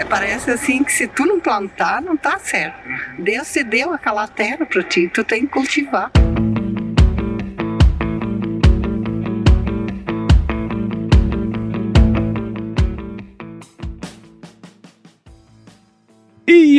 é, parece assim que se tu não plantar, não tá certo. Deus te deu aquela terra para ti, tu tem que cultivar.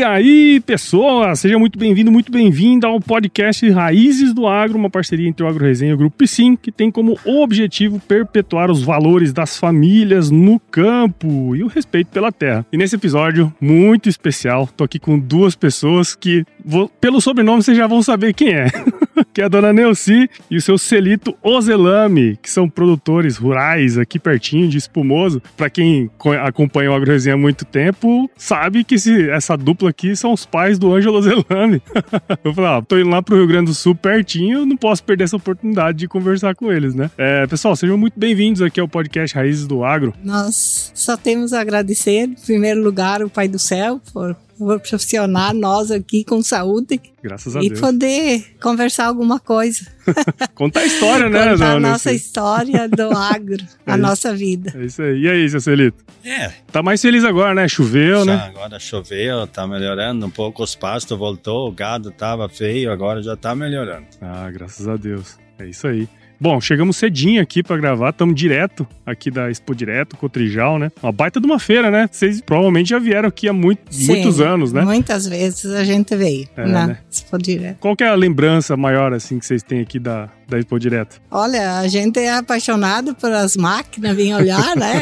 E aí, pessoas, seja muito bem-vindo, muito bem-vinda ao podcast Raízes do Agro, uma parceria entre o Agro Resenha e o Grupo Psim, que tem como objetivo perpetuar os valores das famílias no campo e o respeito pela terra. E nesse episódio muito especial, tô aqui com duas pessoas que, vou, pelo sobrenome, vocês já vão saber quem é. que é a dona Neuci e o seu Celito Ozelame, que são produtores rurais aqui pertinho de Espumoso. Para quem acompanha o Agro Resenha há muito tempo, sabe que esse, essa dupla aqui são os pais do Ângelo Ozelame. Eu falei, ah, tô indo lá pro Rio Grande do Sul pertinho, não posso perder essa oportunidade de conversar com eles, né? É, pessoal, sejam muito bem-vindos aqui ao podcast Raízes do Agro. Nós só temos a agradecer, em primeiro lugar, o Pai do Céu por proporcionar nós aqui com saúde. Graças a e Deus. E poder conversar alguma coisa. Contar a história, né, Contar a nossa história do agro, é a isso, nossa vida. É isso aí. E aí, seu Celito? É. Tá mais feliz agora, né? Choveu, já, né? Agora choveu, tá melhorando um pouco, os pastos voltou, o gado tava feio, agora já tá melhorando. Ah, graças a Deus. É isso aí. Bom, chegamos cedinho aqui para gravar, estamos direto aqui da Expo Direto, Cotrijal, né? Uma baita de uma feira, né? Vocês provavelmente já vieram aqui há muito, Sim, muitos anos, né? Muitas vezes a gente veio é, na né? Expo Direto. Qual é a lembrança maior, assim, que vocês têm aqui da, da Expo Direto? Olha, a gente é apaixonado pelas máquinas, vem olhar, né?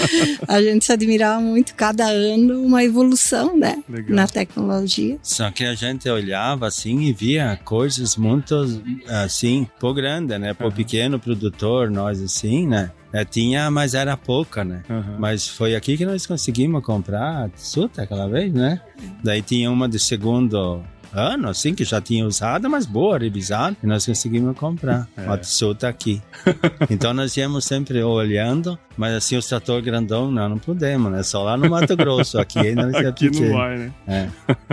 a gente se admirava muito cada ano uma evolução, né? Legal. Na tecnologia. Só que a gente olhava assim e via coisas muito assim, por grande, né? Por uhum. pequeno produtor, nós assim, né? É, tinha, mas era pouca, né? Uhum. Mas foi aqui que nós conseguimos comprar suta aquela vez, né? Daí tinha uma de segundo ano, assim, que já tinha usado, mas boa, revisada, e nós conseguimos comprar. É. O Atsu tá aqui. então nós íamos sempre olhando, mas assim, o trator grandão, não, não podemos, né? Só lá no Mato Grosso, aqui ainda não Aqui não vai, né? É.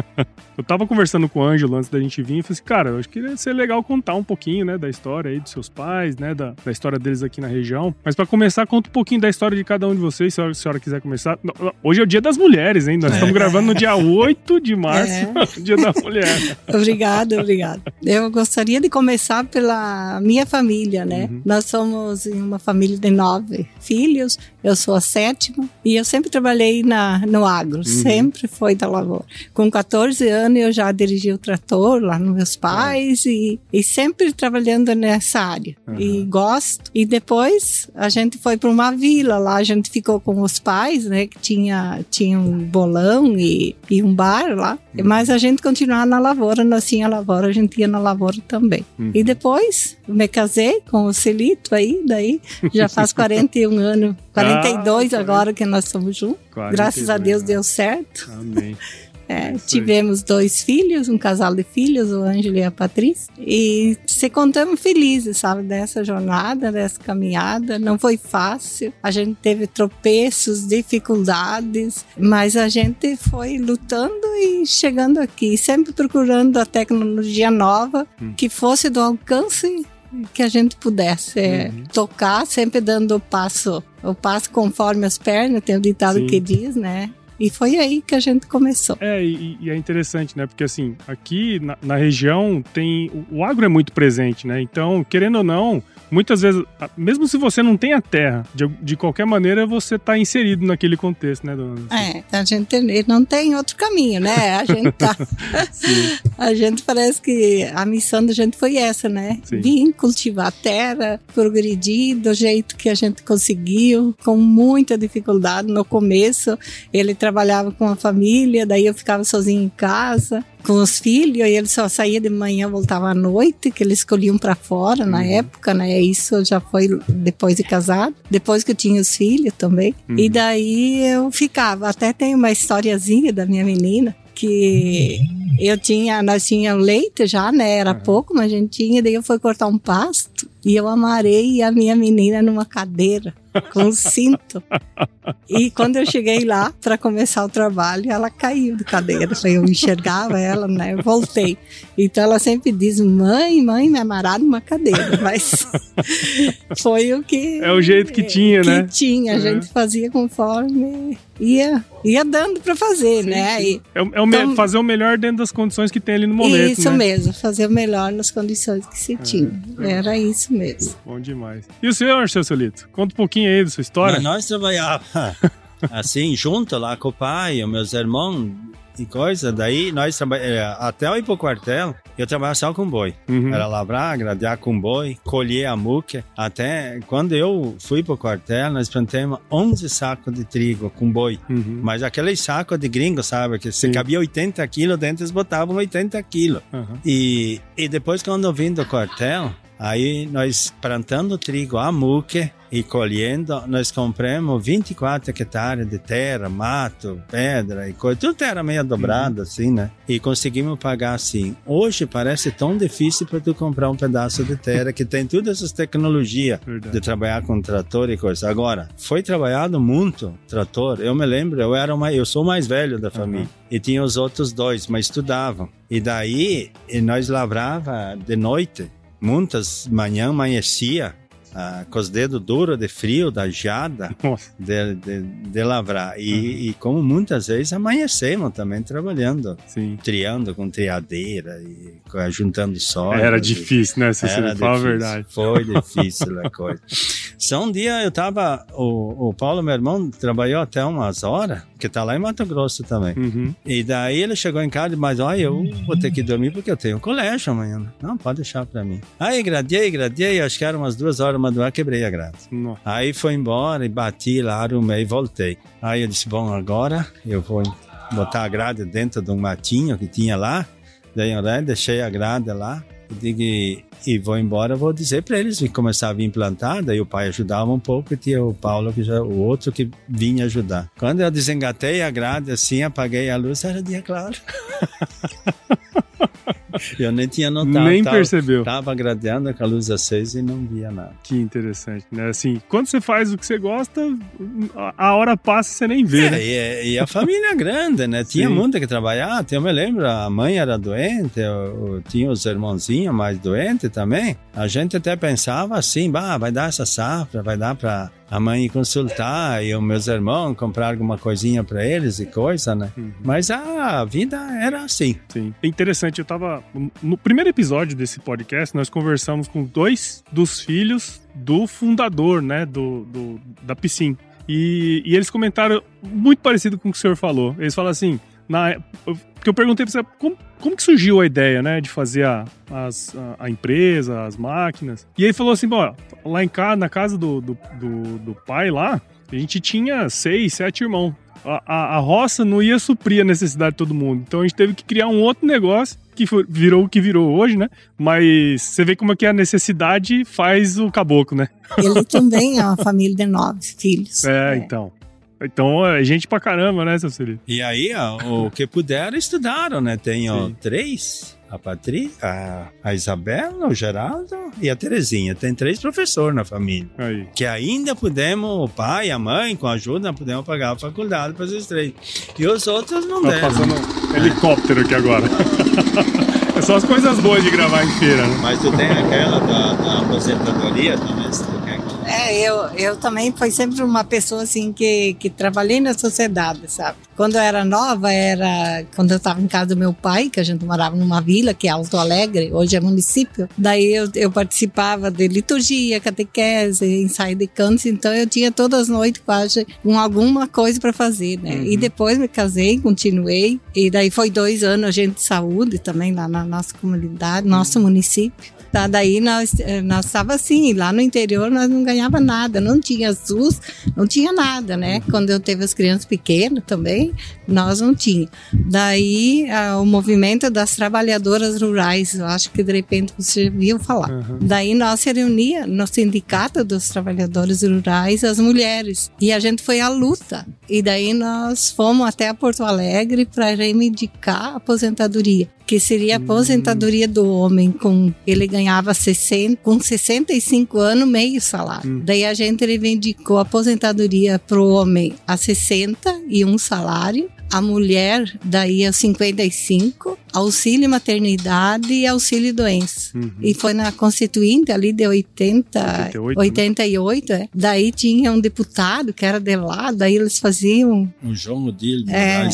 eu tava conversando com o Ângelo antes da gente vir e falei assim, cara, eu acho que ia ser legal contar um pouquinho, né, da história aí dos seus pais, né, da, da história deles aqui na região. Mas para começar, conta um pouquinho da história de cada um de vocês, se a senhora quiser começar. Hoje é o dia das mulheres, hein? Nós é. estamos gravando no dia 8 de março, é. dia da mulher. obrigada, obrigada. Eu gostaria de começar pela minha família, né? Uhum. Nós somos uma família de nove filhos, eu sou a sétima e eu sempre trabalhei na, no agro, uhum. sempre foi da lavoura. Com 14 anos eu já dirigi o trator lá nos meus pais uhum. e, e sempre trabalhando nessa área. E gosto. E depois a gente foi para uma vila lá, a gente ficou com os pais, né? Que tinha, tinha um bolão e, e um bar lá. Uhum. Mas a gente continuava na lavoura, nós tinha lavoura, a gente ia na lavoura também. Uhum. E depois me casei com o Celito aí, daí já faz 41 anos, 42 ah, agora que nós estamos juntos. Graças a Deus deu certo. Amém. É, tivemos dois filhos, um casal de filhos, o Ângelo e a Patrícia, e se contamos felizes, sabe, dessa jornada, dessa caminhada. Não foi fácil, a gente teve tropeços, dificuldades, mas a gente foi lutando e chegando aqui, sempre procurando a tecnologia nova hum. que fosse do alcance que a gente pudesse é, uhum. tocar, sempre dando o passo, o passo conforme as pernas, tem o ditado Sim. que diz, né? E foi aí que a gente começou. É, e, e é interessante, né? Porque assim, aqui na, na região tem. O, o agro é muito presente, né? Então, querendo ou não, muitas vezes, mesmo se você não tem a terra, de, de qualquer maneira você está inserido naquele contexto, né, dona? É, a gente não tem outro caminho, né? A gente tá. a gente parece que a missão da gente foi essa, né? Sim. Vim cultivar a terra, progredir do jeito que a gente conseguiu, com muita dificuldade no começo. Ele trabalhava com a família, daí eu ficava sozinha em casa com os filhos, e ele só saía de manhã, voltava à noite, que eles escolhiam para fora na uhum. época, né? Isso já foi depois de casado, depois que eu tinha os filhos também. Uhum. E daí eu ficava, até tem uma historiazinha da minha menina, que eu tinha, nós tínhamos leite já, né? Era uhum. pouco, mas a gente tinha, daí eu fui cortar um pasto e eu amarei a minha menina numa cadeira com cinto. E quando eu cheguei lá para começar o trabalho, ela caiu de cadeira. Eu enxergava ela, né? Eu voltei. Então ela sempre diz: mãe, mãe, me amarrar numa cadeira. Mas foi o que. É o jeito que tinha, que né? Que tinha. A gente fazia conforme ia, ia dando para fazer, sim, né? Sim. é, é o então, fazer o melhor dentro das condições que tem ali no momento. Isso né? mesmo, fazer o melhor nas condições que se é, tinha. É. Era isso mesmo. Bom demais. E o senhor, seu Solito? Conta um pouquinho aí da sua história. Mas nós trabalhávamos assim, junto lá com o pai, os meus irmãos e coisa. Daí nós trabalhamos, é, até eu ir pro quartel, eu trabalhava só com boi. Uhum. Era lavrar, gradear com boi, colher a muca. Até quando eu fui pro quartel, nós plantamos 11 sacos de trigo com boi. Uhum. Mas aqueles sacos de gringo, sabe? Que se cabia 80 quilos dentro, eles botavam 80 quilos. Uhum. E, e depois, quando eu vim do quartel, Aí nós plantando trigo a muque e colhendo, nós compramos 24 hectares de terra, mato, pedra e coisa, tudo era meio dobrado uhum. assim, né? E conseguimos pagar assim. Hoje parece tão difícil para tu comprar um pedaço de terra que tem todas essas tecnologias de trabalhar com trator e coisa. Agora, foi trabalhado muito trator. Eu me lembro, eu era uma, eu sou mais velho da família uhum. e tinha os outros dois, mas estudavam. E daí e nós lavrava de noite muitas manhã amanhecia ah, com os dedos duros de frio, da jada, de, de, de, lavrar. E, uhum. e, como muitas vezes amanhecemos também trabalhando, Sim. triando com triadeira e juntando sol. Era difícil, né? Se você a verdade. Foi difícil a coisa. Só um dia eu tava, o, o Paulo, meu irmão, trabalhou até umas horas, que tá lá em Mato Grosso também. Uhum. E daí ele chegou em casa e mas olha, eu vou ter que dormir porque eu tenho colégio amanhã. Não, pode deixar pra mim. Aí gradeei, gradeei, acho que era umas duas horas, uma duas, quebrei a grade. Nossa. Aí foi embora e bati lá, arrumei e voltei. Aí eu disse, bom, agora eu vou botar a grade dentro de um matinho que tinha lá. Daí eu deixei a grade lá. E digo, e vou embora, vou dizer para eles que começar a vir plantar. Daí o pai ajudava um pouco e tinha o Paulo, que já, o outro que vinha ajudar. Quando eu desengatei a grade assim, apaguei a luz, era dia claro. Eu nem tinha notado. Nem tava, percebeu. Tava gradeando com a luz acesa e não via nada. Que interessante, né? Assim, quando você faz o que você gosta, a hora passa e você nem vê. É, né? e, é, e, a família é grande, né? Tinha Sim. muito que trabalhar. Eu me lembro, a mãe era doente, eu, eu tinha os irmãozinhos mais doentes também. A gente até pensava assim, bah, vai dar essa safra, vai dar para a mãe consultar e os meus irmãos comprar alguma coisinha para eles e coisa, né? Uhum. Mas a vida era assim. Sim. É interessante, eu tava no primeiro episódio desse podcast, nós conversamos com dois dos filhos do fundador, né, do, do da piscina. E, e eles comentaram muito parecido com o que o senhor falou. Eles falam assim, na, porque eu perguntei para você como, como que surgiu a ideia, né, de fazer a, as, a, a, empresa, as máquinas. E ele falou assim, bom, lá em casa, na casa do, do, do, do pai lá, a gente tinha seis, sete irmãos. A, a, a, roça não ia suprir a necessidade de todo mundo. Então a gente teve que criar um outro negócio que virou o que virou hoje, né? Mas você vê como é que a necessidade faz o caboclo, né? Ele também é uma família de nove filhos. É, é. então. Então é gente pra caramba, né, seu Cirilo? E aí, ó, o que puderam, estudaram, né? Tenho três a Patrícia, a, a Isabela, o Geraldo e a Terezinha. Tem três professores na família. Aí. Que ainda podemos, o pai, a mãe, com ajuda, podemos pagar a faculdade para esses três. E os outros não tá deram. passando um helicóptero aqui agora. é só as coisas boas de gravar em feira, né? Mas tu tem aquela da, da aposentadoria também, é, eu, eu também fui sempre uma pessoa assim que, que trabalhei na sociedade, sabe? Quando eu era nova, era quando eu estava em casa do meu pai, que a gente morava numa vila, que é Alto Alegre, hoje é município. Daí eu, eu participava de liturgia, catequese, ensaio de cantos, então eu tinha todas as noites quase com alguma coisa para fazer, né? Uhum. E depois me casei, continuei, e daí foi dois anos agente de saúde também lá na nossa comunidade, nosso município. Tá, daí nós, nós estava assim, lá no interior nós não ganhava nada, não tinha SUS, não tinha nada, né? Quando eu teve as crianças pequenas também, nós não tinha. Daí o movimento das trabalhadoras rurais, eu acho que de repente você viu falar. Uhum. Daí nós se reunia no sindicato dos trabalhadores rurais as mulheres e a gente foi à luta E daí nós fomos até Porto Alegre para reivindicar a aposentadoria que seria a aposentadoria do homem com ele ganhava 60, com 65 anos meio salário. Hum. Daí a gente reivindicou a aposentadoria para o homem a 60 e um salário a mulher daí a 55, auxílio maternidade e auxílio doença. Uhum. E foi na Constituinte ali de 80, 88, 88 né? é. Daí tinha um deputado que era de lá, daí eles faziam... O João Odile é,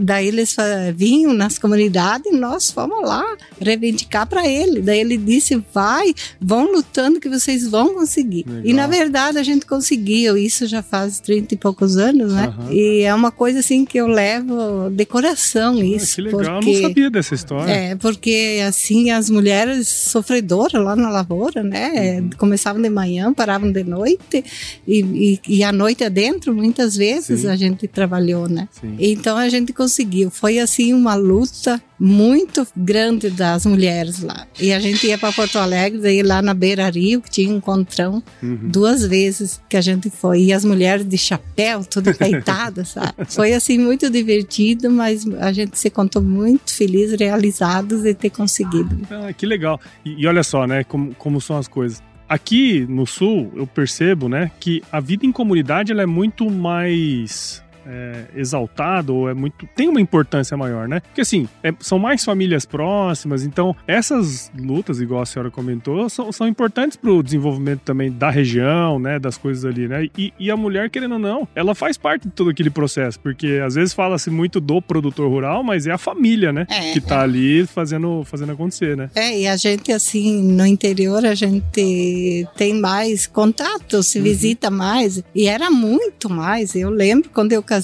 Daí eles vinham nas comunidades e nós fomos lá reivindicar para ele. Daí ele disse, vai, vão lutando que vocês vão conseguir. Legal. E na verdade a gente conseguiu, isso já faz 30 e poucos anos, né? Uhum. E é uma coisa assim que eu levo levo decoração ah, isso. Que legal, porque, eu não sabia dessa história. É, porque assim as mulheres sofredoras lá na lavoura, né? Uhum. Começavam de manhã, paravam de noite e, e, e à noite adentro, muitas vezes Sim. a gente trabalhou, né? Sim. Então a gente conseguiu. Foi assim uma luta muito grande das mulheres lá. E a gente ia para Porto Alegre, daí lá na Beira Rio, que tinha um encontrão, uhum. duas vezes que a gente foi. E as mulheres de chapéu, tudo peitadas, sabe? Foi assim muito divertido, mas a gente se contou muito feliz, realizados de ter conseguido. Ah, que legal. E, e olha só, né, como, como são as coisas. Aqui no sul, eu percebo, né, que a vida em comunidade ela é muito mais é, exaltado ou é muito. tem uma importância maior, né? Porque assim, é, são mais famílias próximas, então essas lutas, igual a senhora comentou, são, são importantes para o desenvolvimento também da região, né? Das coisas ali, né? E, e, a mulher, querendo ou não, ela faz parte de todo aquele processo, porque às vezes fala-se muito do produtor rural, mas é a família, né? É, que tá ali fazendo, fazendo acontecer, né? É, e a gente, assim, no interior, a gente tem mais contato, se uhum. visita mais, e era muito mais. Eu lembro quando eu casei,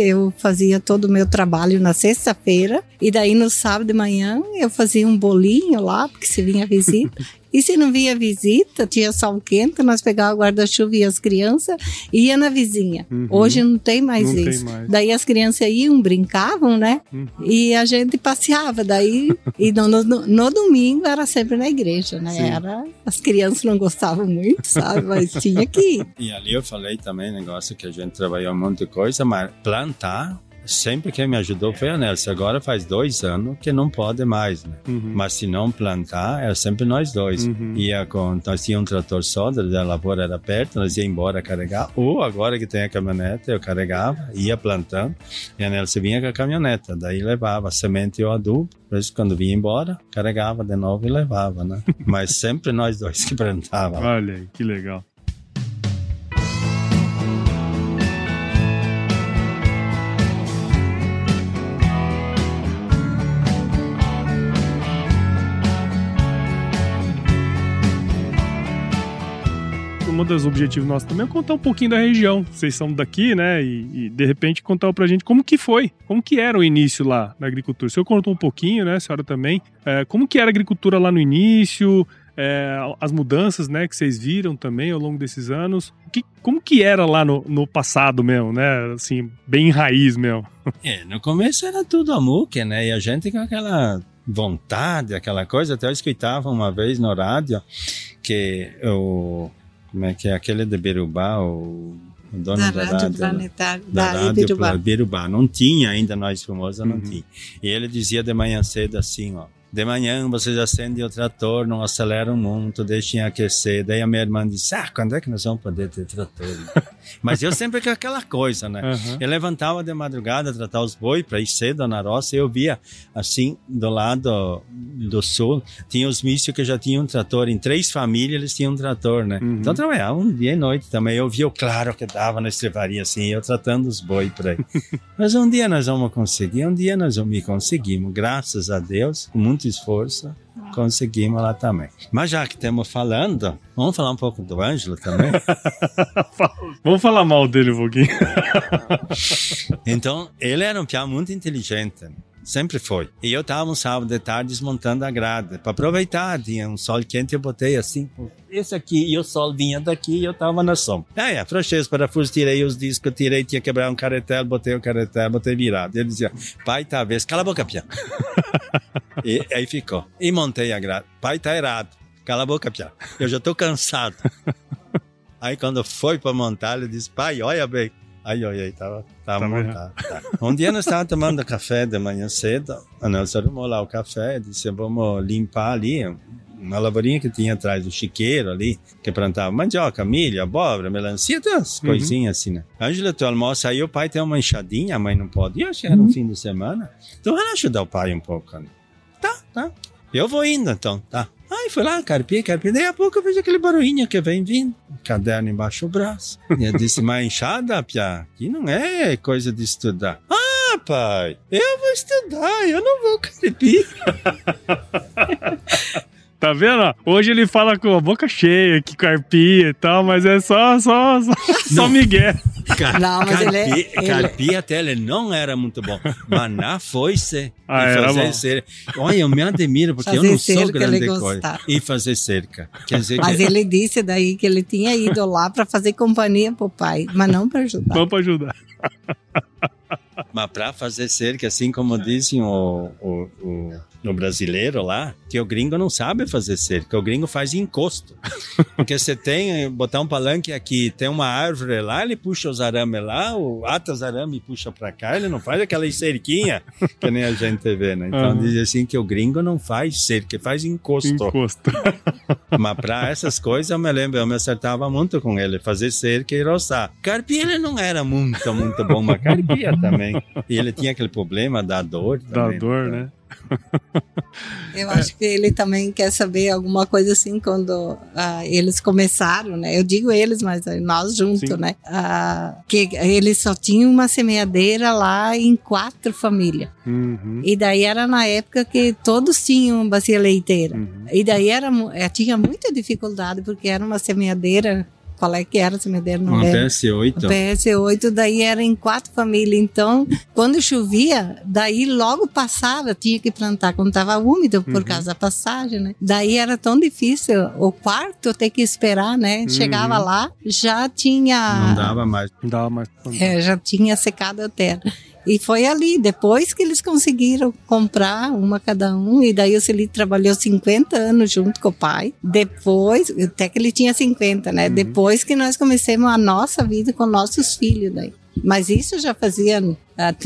eu fazia todo o meu trabalho na sexta-feira, e daí no sábado de manhã eu fazia um bolinho lá, porque se vinha visita, E se não via visita, tinha sol quente, nós pegava o guarda-chuva e as crianças ia na vizinha. Uhum. Hoje não tem mais não isso. Tem mais. Daí as crianças iam, brincavam, né? Uhum. E a gente passeava. Daí, e no, no, no, domingo era sempre na igreja, né? Era, as crianças não gostavam muito, sabe? Mas tinha que ir. E ali eu falei também negócio que a gente trabalhou um monte de coisa, mas plantar sempre quem me ajudou foi a Nelson. Agora faz dois anos que não pode mais, né? Uhum. Mas se não plantar, é sempre nós dois. Uhum. Ia com, nós tínhamos um trator só, a lavoura era perto, nós ia embora carregar. Ou agora que tem a caminhonete, eu carregava, ia plantando, e a Nelson vinha com a caminhoneta, daí levava a semente e o adubo. Por isso, quando vinha embora, carregava de novo e levava, né? Mas sempre nós dois que plantávamos. Olha aí, que legal. Um dos objetivos nossos também é contar um pouquinho da região. Vocês são daqui, né? E, e, de repente contar pra gente como que foi, como que era o início lá na agricultura. O senhor contou um pouquinho, né? A senhora também. É, como que era a agricultura lá no início? É, as mudanças, né? Que vocês viram também ao longo desses anos. Que, como que era lá no, no passado mesmo, né? Assim, bem raiz mesmo. É, no começo era tudo a muque, né? E a gente com aquela vontade, aquela coisa. Até eu escutava uma vez no rádio que o como é que é aquele de Birubá, o, o dono da, da rádio, planetária, da, da rádio Birubá. Birubá. Não tinha ainda nós famosa, não uhum. tinha. E ele dizia de manhã cedo assim, ó, de manhã vocês acendem o trator, não aceleram muito, deixem aquecer. Daí a minha irmã disse: Ah, quando é que nós vamos poder ter trator? Mas eu sempre com aquela coisa, né? Uhum. Eu levantava de madrugada, tratar os boi para ir cedo na roça. E eu via, assim, do lado do sul, tinha os mísseis que já tinham um trator. Em três famílias eles tinham um trator, né? Uhum. Então trabalhava um dia e noite também. Eu via o claro que dava na estrevaria, assim, eu tratando os boi por aí. Mas um dia nós vamos conseguir, um dia nós vamos conseguimos, graças a Deus, com muito esforço, conseguimos lá também. Mas já que estamos falando, vamos falar um pouco do Ângelo também? vamos falar mal dele um pouquinho. então, ele era um piá muito inteligente. Sempre foi. E eu estava um sábado de tarde desmontando a grade. Para aproveitar, tinha um sol quente, eu botei assim, esse aqui, e o sol vinha daqui e eu estava na sombra. Aí, afrouxei os parafusos, tirei os discos, tirei, tinha quebrar um caretel, botei o caretel, botei virado. Ele dizia, pai, tá vez, cala a boca, pião. e aí ficou. E montei a grade. Pai, tá errado. Cala a boca, pião. Eu já tô cansado. aí quando foi para montar, ele disse, pai, olha bem, Ai, ai, ai, tava, tava tá montado. Tá. Um dia nós estávamos tomando café de manhã cedo, nós arrumou lá o café, disse, vamos limpar ali uma lavourinha que tinha atrás do chiqueiro ali, que plantava mandioca, milho, abóbora, melancia, umas uhum. coisinhas assim, né? Ângela, tu almoça aí, o pai tem uma enxadinha, a mãe não pode. E eu acho que era um uhum. fim de semana. Então, vai ajudar o pai um pouco, né? Tá, tá. Eu vou indo, então, tá. Aí fui lá, carpi, carpi. Daí a pouco eu vejo aquele barulhinho que vem vindo. Caderno embaixo do braço. E eu disse, mas enxada, Pia, que não é coisa de estudar. Ah, pai, eu vou estudar, eu não vou carpi. Tá vendo? Hoje ele fala com a boca cheia, que carpia e tal, mas é só, só, só, só Miguel. Car não, mas carpi, ele, é, carpia até ele não era muito bom, mas na foice ah, e fazer cerca. Olha, eu me admiro, porque fazer eu não sou grande coisa. E fazer cerca. Quer dizer mas que... ele disse daí que ele tinha ido lá para fazer companhia pro pai, mas não para ajudar. Não para ajudar. Mas para fazer cerca, assim como dizem o, o, o, o, brasileiro lá, que o gringo não sabe fazer cerca, o gringo faz encosto. Porque você tem, botar um palanque aqui, tem uma árvore lá, ele puxa os arames lá, o ata os arames e puxa para cá, ele não faz aquela cerquinha que nem a gente vê, né? Então uhum. diz assim que o gringo não faz cerca, faz encosto. Encosto. Mas para essas coisas eu me lembro, eu me acertava muito com ele, fazer cerca e roçar. Carpia ele não era muito, muito bom, mas carpia também. E ele tinha aquele problema da dor. Também, da dor, né? Eu acho que ele também quer saber alguma coisa assim quando uh, eles começaram, né? Eu digo eles, mas nós juntos, né? Uh, que eles só tinham uma semeadeira lá em quatro famílias. Uhum. E daí era na época que todos tinham bacia leiteira. Uhum. E daí era, eh, tinha muita dificuldade porque era uma semeadeira qual é que era, se me deram Uma PS8. PS8, daí era em quatro famílias. Então, quando chovia, daí logo passava, tinha que plantar quando estava úmido por uhum. causa da passagem, né? Daí era tão difícil. O quarto ter que esperar, né? Uhum. Chegava lá, já tinha. Não dava mais. Não dava mais. É, já tinha secado a terra. E foi ali, depois que eles conseguiram comprar uma cada um, e daí o Celito trabalhou 50 anos junto com o pai. Depois, até que ele tinha 50, né? Uhum. Depois que nós começamos a nossa vida com nossos filhos daí. Mas isso já fazia uh,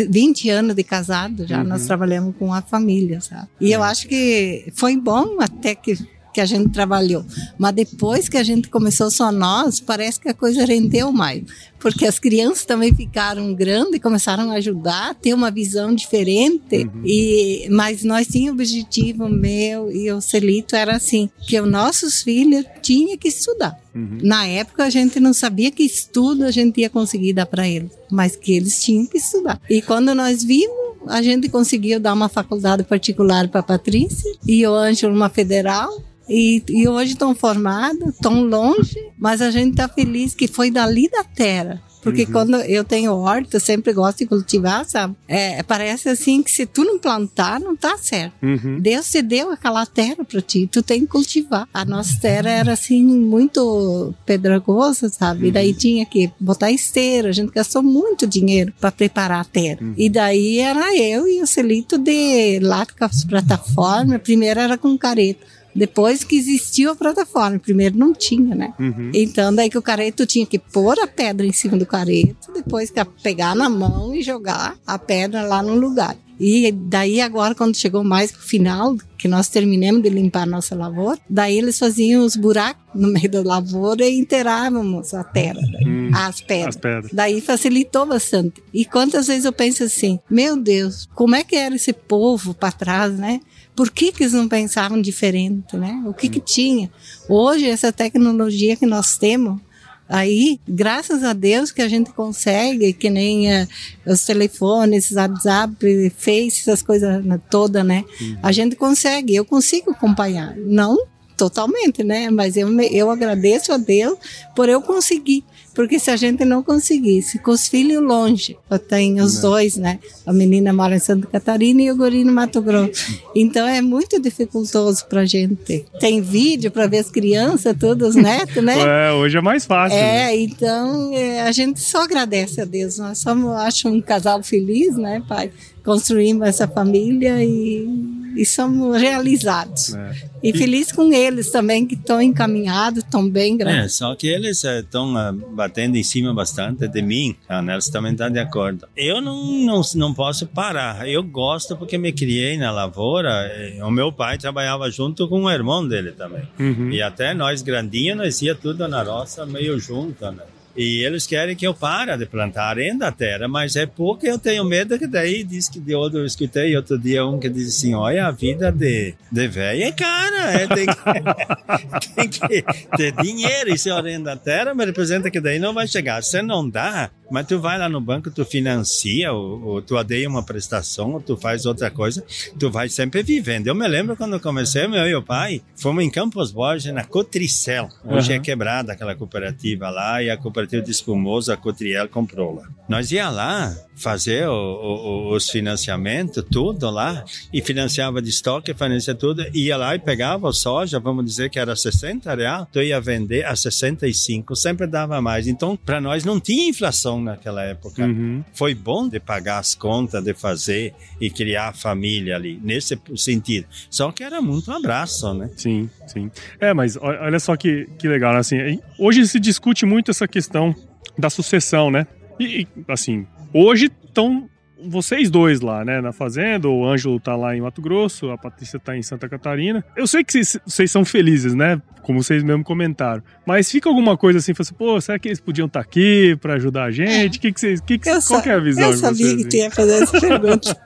20 anos de casado, já uhum. nós trabalhamos com a família, sabe? E eu é. acho que foi bom até que que a gente trabalhou. Mas depois que a gente começou só nós, parece que a coisa rendeu mais. Porque as crianças também ficaram grandes, começaram a ajudar, a ter uma visão diferente. Uhum. E, mas nós tínhamos objetivo meu e o Celito era assim, que os nossos filhos tinham que estudar. Uhum. Na época a gente não sabia que estudo a gente ia conseguir dar para eles, mas que eles tinham que estudar. E quando nós vimos, a gente conseguiu dar uma faculdade particular para Patrícia e o Ângelo uma federal e, e hoje estão formados, estão longe, mas a gente está feliz que foi dali da terra. Porque uhum. quando eu tenho horta, eu sempre gosto de cultivar, sabe? É, parece assim que se tu não plantar, não tá certo. Uhum. Deus te deu aquela terra para ti, tu tem que cultivar. A nossa terra era assim, muito pedregosa, sabe? E daí uhum. tinha que botar esteira, a gente gastou muito dinheiro para preparar a terra. Uhum. E daí era eu e o Celito de lá com as plataformas, primeiro era com careta. Depois que existiu a plataforma, primeiro não tinha, né? Uhum. Então, daí que o careto tinha que pôr a pedra em cima do careto, depois que pegar na mão e jogar a pedra lá no lugar. E daí agora, quando chegou mais pro final, que nós terminamos de limpar a nossa lavoura, daí eles faziam os buracos no meio da lavoura e enterávamos a terra, hum, as, pedras. as pedras. Daí facilitou bastante. E quantas vezes eu penso assim, meu Deus, como é que era esse povo para trás, né? Por que, que eles não pensavam diferente, né? O que, que tinha? Hoje, essa tecnologia que nós temos, aí, graças a Deus que a gente consegue, que nem uh, os telefones, WhatsApp, Face, essas coisas todas, né? Uhum. A gente consegue, eu consigo acompanhar. Não totalmente, né? Mas eu, eu agradeço a Deus por eu conseguir. Porque se a gente não conseguisse, com os filhos longe, eu tenho os não. dois, né? A menina mora em Santa Catarina e o guri no Mato Grosso. Então é muito dificultoso pra gente. Tem vídeo para ver as crianças, todos os netos, né? É, hoje é mais fácil. É, né? então é, a gente só agradece a Deus. Nós somos, acho, um casal feliz, né, pai? Construímos essa família e e somos realizados. É. E, e, feliz com eles também, que estão encaminhados, estão bem grandes. É, só que eles estão uh, batendo em cima bastante de mim, a Nelson também está de acordo. Eu não, não, não posso parar, eu gosto porque me criei na lavoura, o meu pai trabalhava junto com o irmão dele também. Uhum. E até nós grandinhos, nós ia tudo na roça meio junto, né? E eles querem que eu pare de plantar ainda a terra, mas é porque eu tenho medo que daí diz que de outro eu escutei outro dia um que disse assim, olha a vida de, de velho é cara, é, tem, que, tem que ter dinheiro e se arrenda a terra, mas representa que daí não vai chegar. Se não dá, mas tu vai lá no banco, tu financia, ou, ou tu adeia uma prestação, ou tu faz outra coisa, tu vai sempre vivendo. Eu me lembro quando eu comecei, meu e o pai, fomos em Campos Borges, na Cotricel. Hoje uhum. é quebrada aquela cooperativa lá, e a cooperativa de espumoso, a Cotriel comprou lá. Nós ia lá fazer o, o, os financiamentos, tudo lá, e financiava de estoque, financiava tudo, ia lá e pegava o soja, vamos dizer que era 60 reais, tu ia vender a 65, sempre dava mais. Então, para nós não tinha inflação naquela época. Uhum. Foi bom de pagar as contas, de fazer e criar a família ali, nesse sentido. Só que era muito abraço, né? Sim, sim. É, mas olha só que, que legal, assim, hoje se discute muito essa questão da sucessão, né? E, assim, hoje estão vocês dois lá, né, na fazenda, o Ângelo tá lá em Mato Grosso, a Patrícia tá em Santa Catarina. Eu sei que vocês, são felizes, né, como vocês mesmo comentaram, mas fica alguma coisa assim, assim pô, será que eles podiam estar tá aqui para ajudar a gente? É. Que que vocês, que que, qual que é a visão Eu sabia vocês, que tu ia fazer essa pergunta.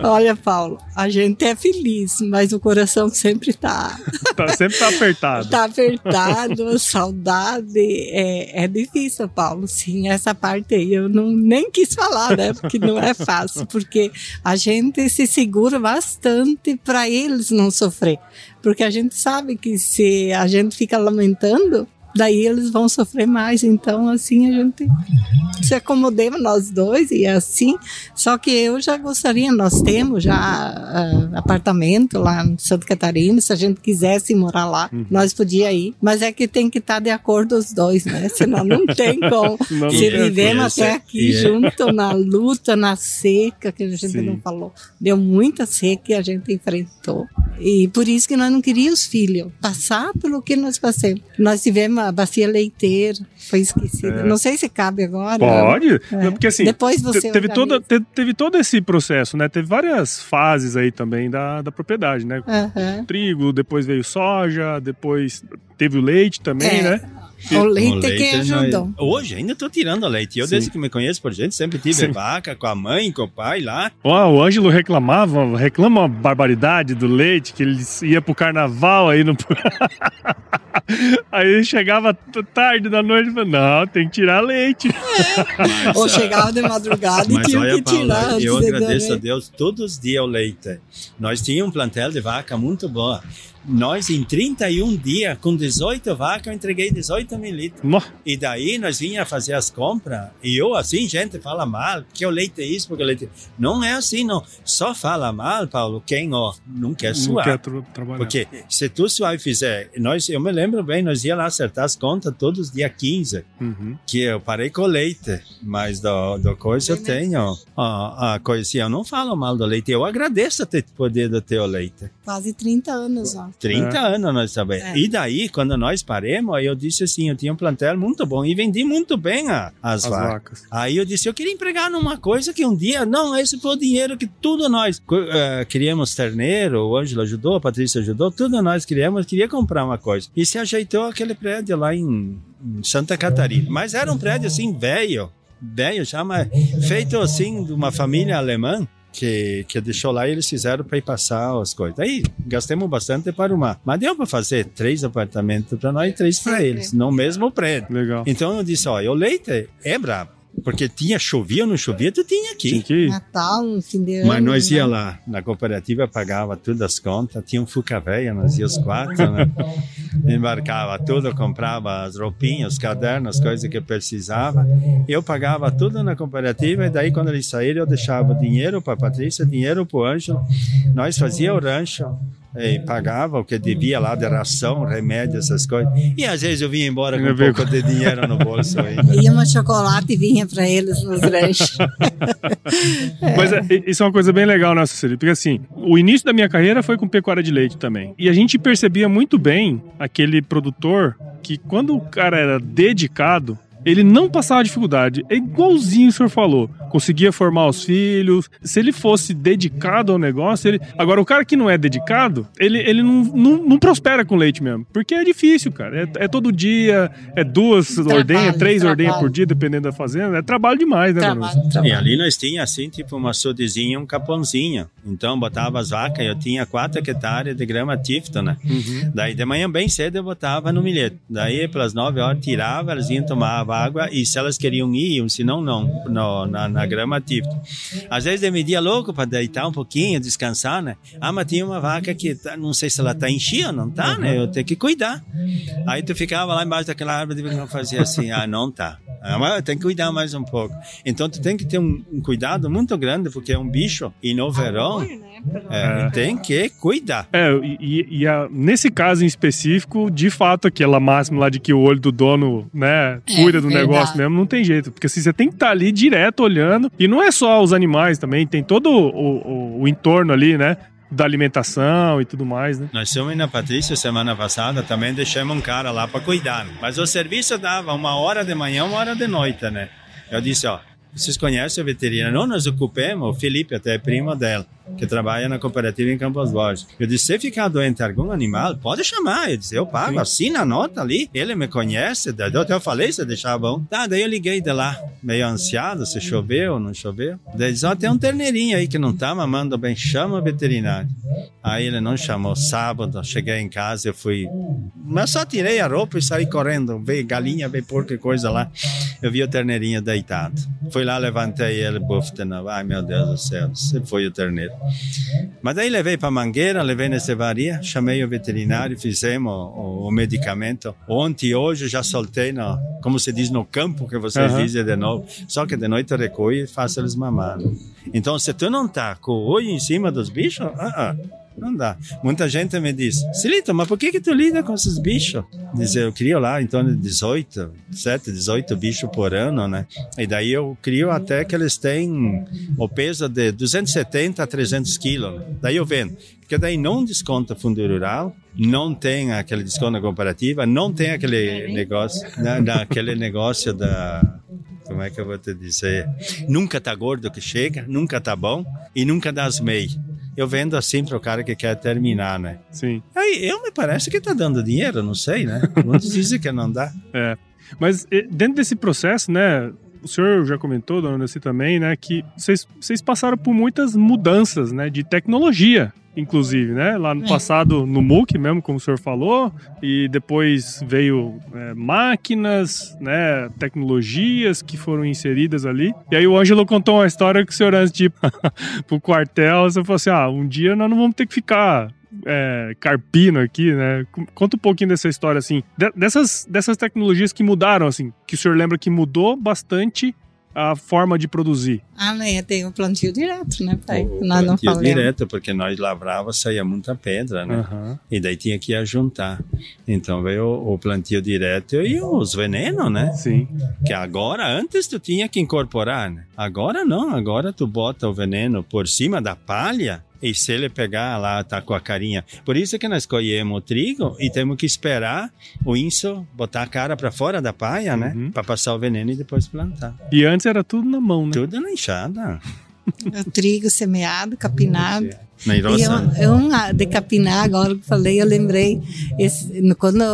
Olha, Paulo, a gente é feliz, mas o coração sempre tá... tá sempre tá apertado. tá apertado, saudade, é, é difícil, Paulo, sim, essa parte aí eu não, nem quis falar, né? Porque não é fácil, porque a gente se segura bastante para eles não sofrer. Porque a gente sabe que se a gente fica lamentando, daí eles vão sofrer mais. Então, assim, a gente se acomodemos nós dois e é assim. Só que eu já gostaria, nós temos já uh, apartamento lá em Santa Catarina, se a gente quisesse morar lá, uhum. nós podia ir. Mas é que tem que estar de acordo os dois, né? Senão não tem como. Não, se vivemos até aqui é. junto na luta, na seca, que a gente Sim. não falou. Deu muita seca e a gente enfrentou. E por isso que nós não queríamos filho, passar pelo que nós passamos. Nós tivemos a bacia leiteira, foi esquecida. É. Não sei se cabe agora. Pode, é. porque assim, Depois você teve, toda, teve, teve, todo esse processo, né? Teve várias fases aí também da, da propriedade, né? Uhum. Trigo, depois veio soja, depois teve o leite também, é. né? O leite, o leite quem ajudou. Hoje ainda estou tirando leite. Eu, Sim. desde que me conheço por gente, sempre tive Sim. vaca com a mãe, com o pai lá. Oh, o Ângelo reclamava, reclama uma barbaridade do leite, que ele ia pro carnaval aí no. Aí ele chegava tarde da noite e falava, não, tem que tirar leite. É. Ou chegava de madrugada e tinha que Paula, tirar. Eu agradeço a Deus todos os dias o leite. Nós tínhamos um plantel de vaca muito boa nós em 31 dias, com 18 vacas, eu entreguei 18 mil litros. E daí nós vinha fazer as compras, e eu assim, gente fala mal, que o leite é isso, porque o leite... Não é assim, não. Só fala mal, Paulo, quem, ó, não quer suar. Não quer tra trabalhar. Porque se tu suar e fizer... Nós, eu me lembro bem, nós ia lá acertar as contas todos os dias 15, uhum. que eu parei com o leite, mas do, do coisa eu tenho. A, a coisa assim, eu não falo mal do leite, eu agradeço ter poder do teu leite. Quase 30 anos, ó. 30 é. anos nós sabemos. É. E daí, quando nós paremos, aí eu disse assim, eu tinha um plantel muito bom e vendi muito bem a, as, as vacas. vacas. Aí eu disse, eu queria empregar numa coisa que um dia, não, esse foi o dinheiro que tudo nós uh, queríamos terneiro, o Ângelo ajudou, a Patrícia ajudou, tudo nós queríamos, queria comprar uma coisa. E se ajeitou aquele prédio lá em, em Santa Catarina. Mas era um prédio assim, velho, velho, chama, feito assim de uma família alemã que, que deixou lá e eles fizeram para ir passar as coisas. Aí gastamos bastante para arrumar. Mas deu para fazer três apartamentos para nós e três para eles, no mesmo prédio. Legal. Então eu disse: olha, o leite é brabo. Porque tinha, chovia ou não chovia, tu tinha aqui. Tinha Natal, um fim de ano. Mas nós ia né? lá, na cooperativa, pagava todas as contas, tinha um fuca velha, nós íamos quatro, né? Embarcava tudo, comprava as roupinhas, os cadernos, as coisas que precisava. Eu pagava tudo na cooperativa e daí quando eles saíram eu deixava dinheiro para Patrícia, dinheiro para o Ângelo. Nós fazia o rancho, e pagava o que devia lá de ração, remédio, essas coisas. E às vezes eu vinha embora com um pouco de dinheiro no bolso ainda. E uma chocolate vinha para eles nos lanches. é. Mas é, isso é uma coisa bem legal, né, Cecília? Porque assim, o início da minha carreira foi com pecuária de leite também. E a gente percebia muito bem aquele produtor que quando o cara era dedicado, ele não passava dificuldade. É igualzinho o senhor falou. Conseguia formar os filhos. Se ele fosse dedicado ao negócio, ele. Agora, o cara que não é dedicado, ele, ele não, não, não prospera com leite mesmo. Porque é difícil, cara. É, é todo dia, é duas ordenhas, três ordenhas por dia, dependendo da fazenda. É trabalho demais, né, trabalho, trabalho. E ali nós tínhamos assim, tipo, uma sodezinha, um capãozinho. Então, botava as vacas, eu tinha quatro hectares de grama Tifton, né? Uhum. Daí, de manhã, bem cedo, eu botava no milheto. Daí, pelas nove horas, tirava, elas iam tomar água e se elas queriam ir, iam, senão não, no, na, na grama Tifton. Às vezes, eu media louco para deitar um pouquinho, descansar, né? Ah, mas tinha uma vaca que, tá, não sei se ela tá enchida ou não tá, uhum. né? Eu tenho que cuidar. Aí, tu ficava lá embaixo daquela árvore e fazia assim, ah, não tá. Ah, mas tem que cuidar mais um pouco. Então, tu tem que ter um, um cuidado muito grande, porque é um bicho, e no verão, né? é, tem que cuidar. É, e, e a, nesse caso em específico, de fato, aquela máxima lá de que o olho do dono, né, é, cuida do verdade. negócio mesmo, não tem jeito. Porque assim, você tem que estar tá ali direto olhando, e não é só os animais também, tem todo o, o, o entorno ali, né? da alimentação e tudo mais, né? Nós fomos na Patrícia semana passada, também deixamos um cara lá para cuidar. Mas o serviço dava uma hora de manhã, uma hora de noite, né? Eu disse, ó, vocês conhecem a veterinária? Não, nós ocupamos, o Felipe até é primo dela que trabalha na cooperativa em Campos Borges. Eu disse, se ficar doente algum animal, pode chamar. Eu disse, eu pago, Sim. assina a nota ali. Ele me conhece, até eu falei se deixar bom. Tá, daí eu liguei de lá, meio ansiado, se choveu ou não choveu. Daí disse, ó, oh, tem um terneirinho aí que não tá mamando bem, chama o veterinário. Aí ele não chamou. Sábado, cheguei em casa, eu fui... Mas só tirei a roupa e saí correndo. Veio galinha, veio porco e coisa lá. Eu vi o terneirinho deitado. Fui lá, levantei ele, buf de novo. Ai, meu Deus do céu, você foi o terneiro. Mas daí levei para Mangueira, levei na cevaria, chamei o veterinário, fizemos o, o, medicamento. Ontem e hoje já soltei, no, como se diz, no campo, que vocês uhum. dizem de novo. Só que de noite eu recolho e faço eles mamar. Então, se tu não tá com o olho em cima dos bichos, uh -uh. Não dá. Muita gente me diz, Silito, mas por que que tu lida com esses bichos? Diz, eu crio lá em torno de 18, 7, 18 bichos por ano, né? E daí eu crio até que eles têm o peso de 270 a 300 quilos. Daí eu vendo. Porque daí não desconta fundo rural, não tem aquele desconto comparativa, não tem aquele negócio, né, aquele negócio da como é que eu vou te dizer? Nunca tá gordo que chega, nunca tá bom e nunca dá as meias eu vendo assim para o cara que quer terminar, né? Sim. Aí eu me parece que tá dando dinheiro, não sei, né? Muitos dizem que não dá. É. Mas dentro desse processo, né? O senhor já comentou, dona Nancy também, né? Que vocês passaram por muitas mudanças, né? De tecnologia inclusive, né? Lá no é. passado, no MOOC mesmo, como o senhor falou, e depois veio é, máquinas, né? Tecnologias que foram inseridas ali. E aí o Ângelo contou uma história que o senhor, antes de ir pro quartel, você falou assim: ah, um dia nós não vamos ter que ficar é, carpino aqui, né? Conta um pouquinho dessa história, assim, dessas, dessas tecnologias que mudaram, assim, que o senhor lembra que mudou bastante a forma de produzir? Ah, né? Tem o plantio direto, né, pai? O nós plantio não direto, porque nós lavrava, saía muita pedra, né? Uhum. E daí tinha que ajuntar. Então veio o plantio direto e os venenos, né? Sim. Que agora, antes tu tinha que incorporar, né? Agora não, agora tu bota o veneno por cima da palha e se ele pegar lá, tá com a carinha. Por isso que nós colhemos o trigo e temos que esperar o inso botar a cara para fora da paia, né? Uhum. Para passar o veneno e depois plantar. E antes era tudo na mão, né? Tudo na enxada. O trigo semeado, capinado. Na eu, eu de capinar, agora que falei, eu lembrei, esse, quando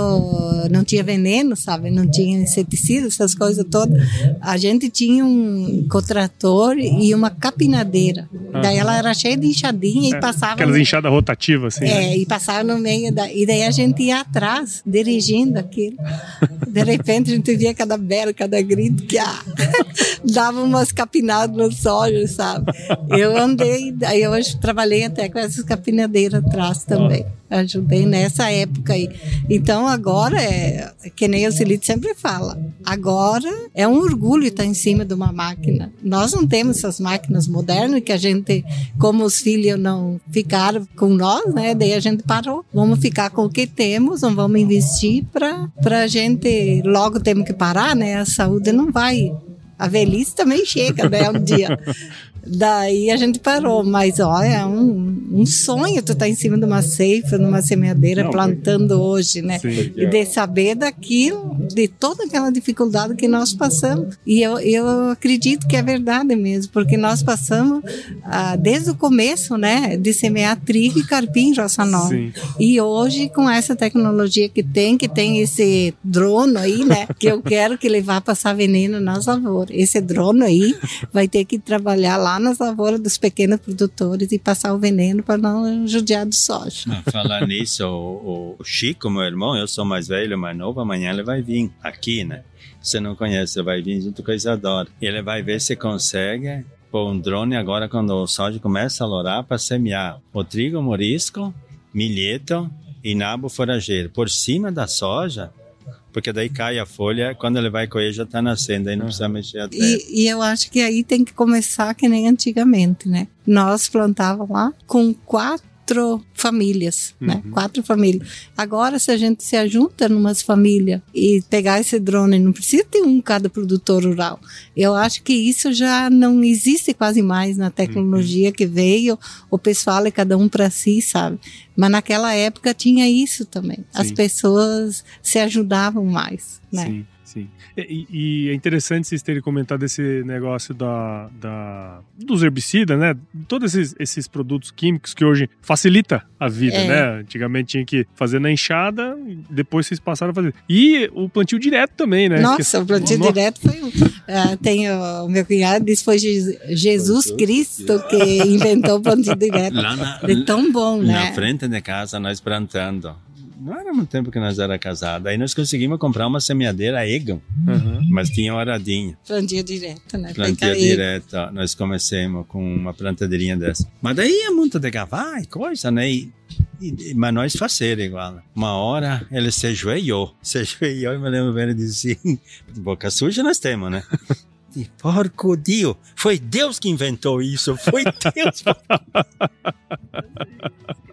não tinha veneno, sabe, não tinha inseticida, essas coisas todas, a gente tinha um cotrator e uma capinadeira. Uhum. Daí ela era cheia de enxadinha é, e passava... Aquelas enxadas rotativas, assim. É, né? e passava no meio, da, e daí a gente ia atrás, dirigindo aquilo. De repente a gente via cada belo, cada grito, que ah, dava umas capinadas no soja, sabe? Eu andei, aí hoje trabalhei até com essas capinadeiras atrás também ajudei nessa época aí. Então agora é que nem o Silito sempre fala. Agora é um orgulho estar em cima de uma máquina. Nós não temos essas máquinas modernas que a gente, como os filhos não ficaram com nós, né? Daí a gente parou. Vamos ficar com o que temos, não vamos investir para a gente logo temos que parar, né? A saúde não vai a velhice também chega, né? Um dia. Daí a gente parou, mas olha, é um, um sonho tu tá em cima de uma ceifa, numa semeadeira, Não, plantando porque... hoje, né? Sim, e de saber daquilo, de toda aquela dificuldade que nós passamos. E eu, eu acredito que é verdade mesmo, porque nós passamos ah, desde o começo, né, de semear trigo e carpim em Roça Nova. Sim. E hoje, com essa tecnologia que tem, que tem esse drone aí, né, que eu quero que levar passar veneno nas lavouras. Esse drone aí vai ter que trabalhar lá nas lavouras dos pequenos produtores e passar o veneno para não judiar do soja. Ah, falar nisso, o, o, Chico, meu irmão, eu sou mais velho, mais novo, amanhã ele vai vir aqui, né? Você não conhece, ele vai vir junto com a Isadora. Ele vai ver se consegue pôr um drone agora quando o soja começa a lourar para semear o trigo morisco, milheto e nabo forageiro por cima da soja porque daí cai a folha, quando ele vai colher já está nascendo, aí não precisa mexer a terra. E, e, eu acho que aí tem que começar que nem antigamente, né? Nós plantávamos lá com quatro quatro famílias, né? uhum. né? Quatro famílias. Agora, se a gente se ajunta numas famílias e pegar esse drone, não precisa ter um cada produtor rural. Eu acho que isso já não existe quase mais na tecnologia uhum. que veio. O pessoal é cada um para si, sabe? Mas naquela época tinha isso também. Sim. As pessoas se ajudavam mais, né? Sim. Sim. E, e, é interessante vocês terem comentado esse negócio da, da dos herbicidas, né? Todos esses, esses produtos químicos que hoje facilita a vida, é. né? Antigamente tinha que fazer na enxada, depois vocês passaram a fazer. E o plantio direto também, né? Nossa, que... o plantio Nossa. direto foi. Uh, tem o, o, meu cunhado disse foi Jesus Cristo que inventou o plantio direto. Lá na, é tão bom, na né? Na frente da casa, nós plantando não era muito tempo que nós era casado. Aí nós conseguimos comprar uma semeadeira Egan, uhum. mas tinha horadinha. Plantia direto, né? Plantia direto. Nós começamos com uma plantadeirinha dessa. Mas daí é muito de gavar e coisa, né? E, e, mas nós fazer igual. Uma hora ele se ajoelhou. Se ajoelhou e me lembro bem, ele disse assim, boca suja nós temos, né? de porco Dio. Foi Deus que inventou isso. Foi Deus.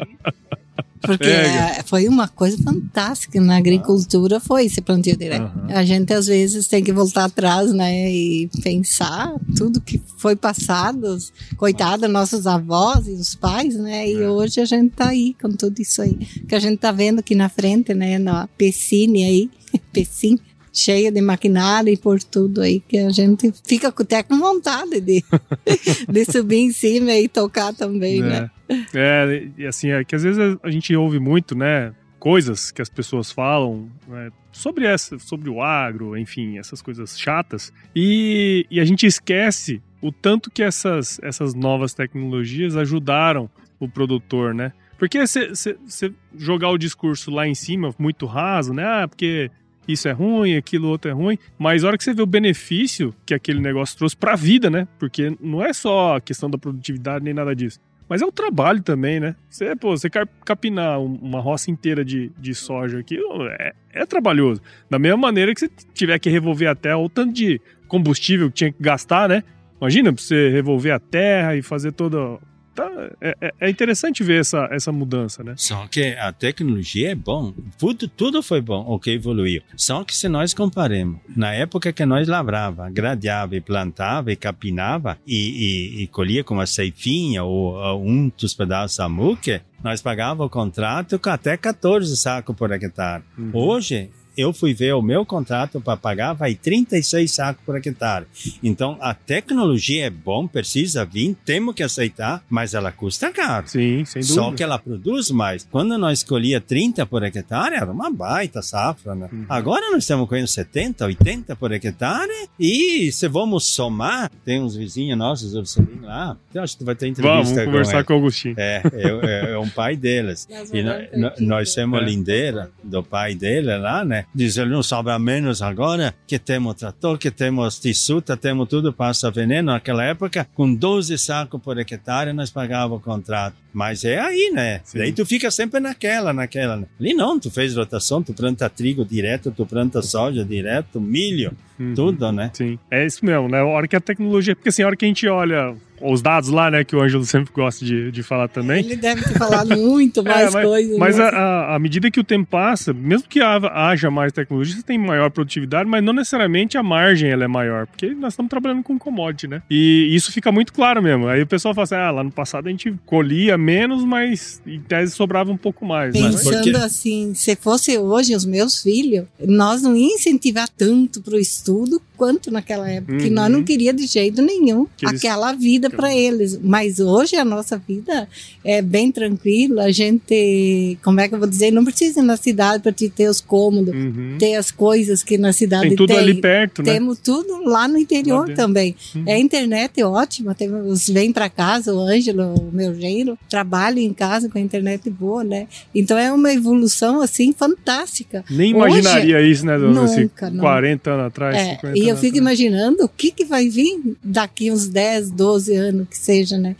Porque é, foi uma coisa fantástica na agricultura, foi esse plantio direto. Uhum. A gente às vezes tem que voltar atrás, né, e pensar tudo que foi passado, coitada, nossos avós e os pais, né, e é. hoje a gente tá aí com tudo isso aí, que a gente tá vendo aqui na frente, né, na Pecine aí, Pecine, cheia de maquinário e por tudo aí, que a gente fica até com vontade de, de subir em cima e tocar também, é. né? É, e assim, é que às vezes a gente ouve muito, né? Coisas que as pessoas falam né, sobre essa, sobre o agro, enfim, essas coisas chatas, e, e a gente esquece o tanto que essas, essas novas tecnologias ajudaram o produtor, né? Porque você jogar o discurso lá em cima, muito raso, né? Ah, porque isso é ruim, aquilo outro é ruim, mas a hora que você vê o benefício que aquele negócio trouxe para a vida, né? Porque não é só a questão da produtividade nem nada disso. Mas é o trabalho também, né? Você, pô, você capinar uma roça inteira de, de soja aqui é, é trabalhoso. Da mesma maneira que você tiver que revolver a terra, ou tanto de combustível que tinha que gastar, né? Imagina pra você revolver a terra e fazer toda tá, é, é, é interessante ver essa, essa mudança, né? Só que a tecnologia é bom, tudo, tudo foi bom, o que evoluiu. Só que se nós comparemos, na época que nós lavrava, gradeava e plantava e capinava e, e, e colhia com uma ceifinha ou, ou um dos pedaços de muque, nós pagava o contrato com até 14 sacos por hectare. Uhum. Hoje, eu fui ver o meu contrato para pagar, vai 36 sacos por hectare. Então, a tecnologia é bom, precisa vir, temos que aceitar, mas ela custa caro. Sim, sem dúvida. Só que ela produz mais. Quando nós escolhia 30 por hectare, era uma baita safra, né? Uhum. Agora nós estamos com 70, 80 por hectare e se vamos somar, tem uns vizinhos nossos, Ursulinho lá, eu acho que vai ter entrevista vamos, vamos conversar com, o Agostinho. É, é, é, é um pai deles. e nós, nós temos a lindeira do pai dele lá, né? Diz ele não sobra menos agora que temos trator, que temos tissuta, temos tudo passa veneno. Naquela época, com 12 sacos por hectare, nós pagávamos o contrato. Mas é aí, né? Sim. Daí tu fica sempre naquela, naquela. Ali não, tu fez rotação, tu planta trigo direto, tu planta soja direto, milho, uhum. tudo, né? Sim, é isso mesmo, né? A hora que a tecnologia. Porque assim, a hora que a gente olha os dados lá, né, que o Ângelo sempre gosta de, de falar também. Ele deve ter falado muito mais é, mas, coisas. Mas né? à medida que o tempo passa, mesmo que haja mais tecnologia, você tem maior produtividade, mas não necessariamente a margem ela é maior, porque nós estamos trabalhando com commodity, né? E isso fica muito claro mesmo. Aí o pessoal fala assim, ah, lá no passado a gente colhia menos, mas em tese sobrava um pouco mais. Né? Pensando né? assim, se fosse hoje os meus filhos, nós não ia incentivar tanto para o estudo quanto naquela época, uhum. que nós não uhum. queria de jeito nenhum aquela vida para eles. Mas hoje a nossa vida é bem tranquila, a gente, como é que eu vou dizer, não precisa ir na cidade para ter os cômodos, uhum. ter as coisas que na cidade tem. tudo tem. ali perto, né? Temos tudo lá no interior lá também. Uhum. É, a internet é ótima, temos, vem para casa, o Ângelo, o meu genro, trabalha em casa com a internet boa, né? Então é uma evolução assim fantástica. Nem imaginaria hoje, isso, né, Nunca, 40 anos atrás, é, 50 E eu fico imaginando o que, que vai vir daqui uns 10, 12 anos que seja, né?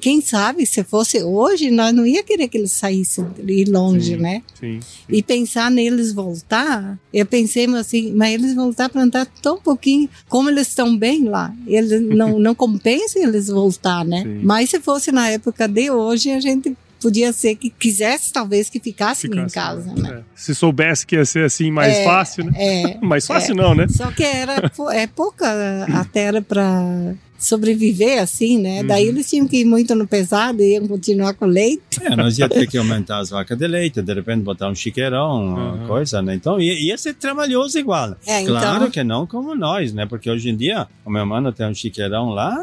Quem sabe se fosse hoje, nós não ia querer que eles saíssem ir longe, sim, né? Sim, sim. E pensar neles voltar, eu pensei assim, mas eles voltar para andar tão pouquinho, como eles estão bem lá, eles não, não compensa eles voltar, né? Mas se fosse na época de hoje, a gente podia ser que quisesse talvez que ficasse, ficasse em casa, né? É. Se soubesse que ia ser assim mais é, fácil, né? É, mais fácil é. não, né? Só que era é pouca a terra para sobreviver assim, né? Uhum. Daí eles tinham que ir muito no pesado e iam continuar com leite. É, nós ia ter que aumentar as vacas de leite, de repente botar um chiqueirão, uhum. coisa, né? Então ia, ia ser trabalhoso igual. É, claro então... que não como nós, né? Porque hoje em dia o meu mano tem um chiqueirão lá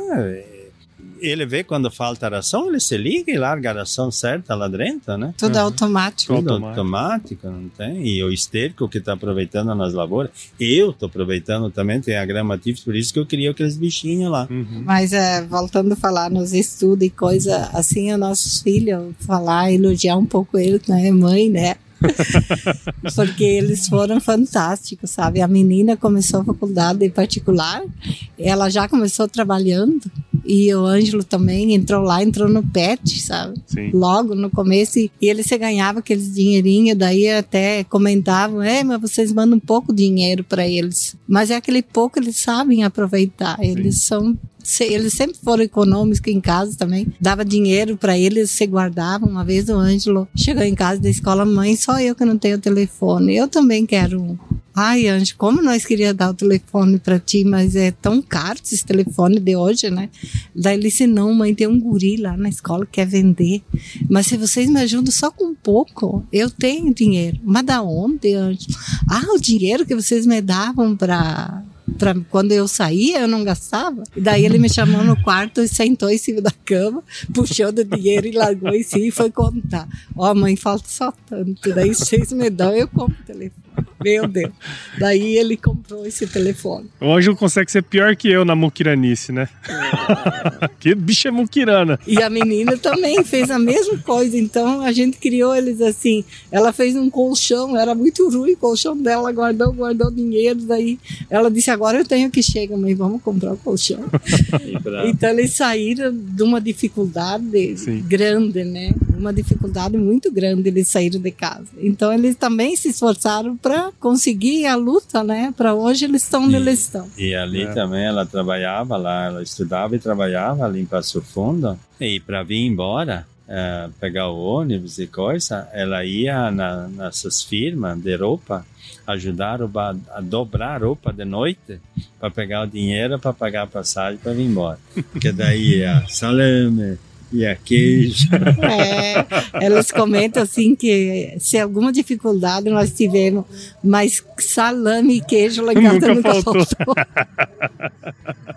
ele vê quando falta ração, ele se liga e larga a ração certa lá dentro, né? Tudo uhum. automático. Tudo automático, não tem? E o esterco que está aproveitando nas lavouras, eu estou aproveitando também, tem a grama por isso que eu queria aqueles bichinhos lá. Uhum. Mas é, voltando a falar nos estudos e coisa assim, os nossos filhos, falar, elogiar um pouco ele, né? Mãe, né? porque eles foram fantásticos, sabe? A menina começou a faculdade em particular, ela já começou trabalhando e o Ângelo também entrou lá, entrou no PET, sabe? Sim. Logo no começo e ele se ganhava aqueles dinheirinhos, daí até comentavam, é, mas vocês mandam pouco dinheiro para eles, mas é aquele pouco eles sabem aproveitar, eles Sim. são eles sempre foram econômicos em casa também. Dava dinheiro para eles, se guardavam. Uma vez o Ângelo chegou em casa da escola, mãe, só eu que não tenho telefone. Eu também quero um. Ai, Anjo, como nós queria dar o telefone para ti, mas é tão caro esse telefone de hoje, né? Daí ele disse: Não, mãe, tem um guri lá na escola que quer vender. Mas se vocês me ajudam só com um pouco, eu tenho dinheiro. Mas da onde, Anjo? Ah, o dinheiro que vocês me davam para Pra, quando eu saía, eu não gastava. E daí ele me chamou no quarto e sentou em cima da cama, puxou do dinheiro e largou em si e foi contar. Ó, oh, mãe, falta só tanto. Daí vocês me dão, eu compro o telefone. Meu Deus. Daí ele comprou esse telefone. O Ângelo consegue ser pior que eu na muquiranice, né? É. que bicha muquirana. E a menina também fez a mesma coisa. Então a gente criou eles assim. Ela fez um colchão, era muito ruim o colchão dela, guardou, guardou dinheiro. Daí ela disse: Agora eu tenho que chegar, mãe, vamos comprar o colchão. então eles saíram de uma dificuldade Sim. grande, né? Uma dificuldade muito grande eles saíram de casa. Então eles também se esforçaram para conseguir a luta, né? Para hoje eles estão onde eles estão. E ali é. também ela trabalhava lá, ela estudava e trabalhava ali em Passo Fundo. E para vir embora, é, pegar o ônibus e coisa, ela ia na, nessas firmas de roupa ajudar a, a dobrar roupa de noite para pegar o dinheiro para pagar a passagem para vir embora. Porque daí ia salame, e a queijo. É, elas comentam assim que se alguma dificuldade nós tivemos, mas salame e queijo lá em casa nunca, nunca faltou. faltou.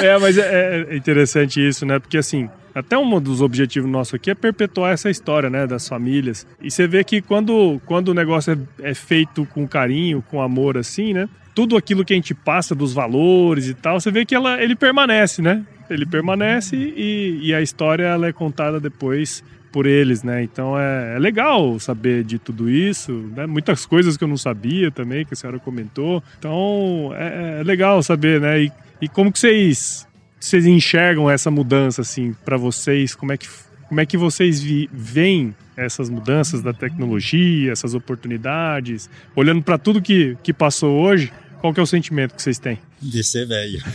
é, mas é, é, interessante isso, né? Porque assim, até um dos objetivos nossos aqui é perpetuar essa história, né, das famílias. E você vê que quando, quando o negócio é, é feito com carinho, com amor, assim, né? Tudo aquilo que a gente passa dos valores e tal, você vê que ela, ele permanece, né? Ele permanece e, e a história ela é contada depois por eles, né? Então é, é, legal saber de tudo isso, né? Muitas coisas que eu não sabia também, que a senhora comentou. Então é, é legal saber, né? E, e, como que vocês, vocês enxergam essa mudança, assim, para vocês? Como é que, como é que vocês veem essas mudanças da tecnologia, essas oportunidades? Olhando para tudo que, que passou hoje, qual que é o sentimento que vocês têm? De ser velho.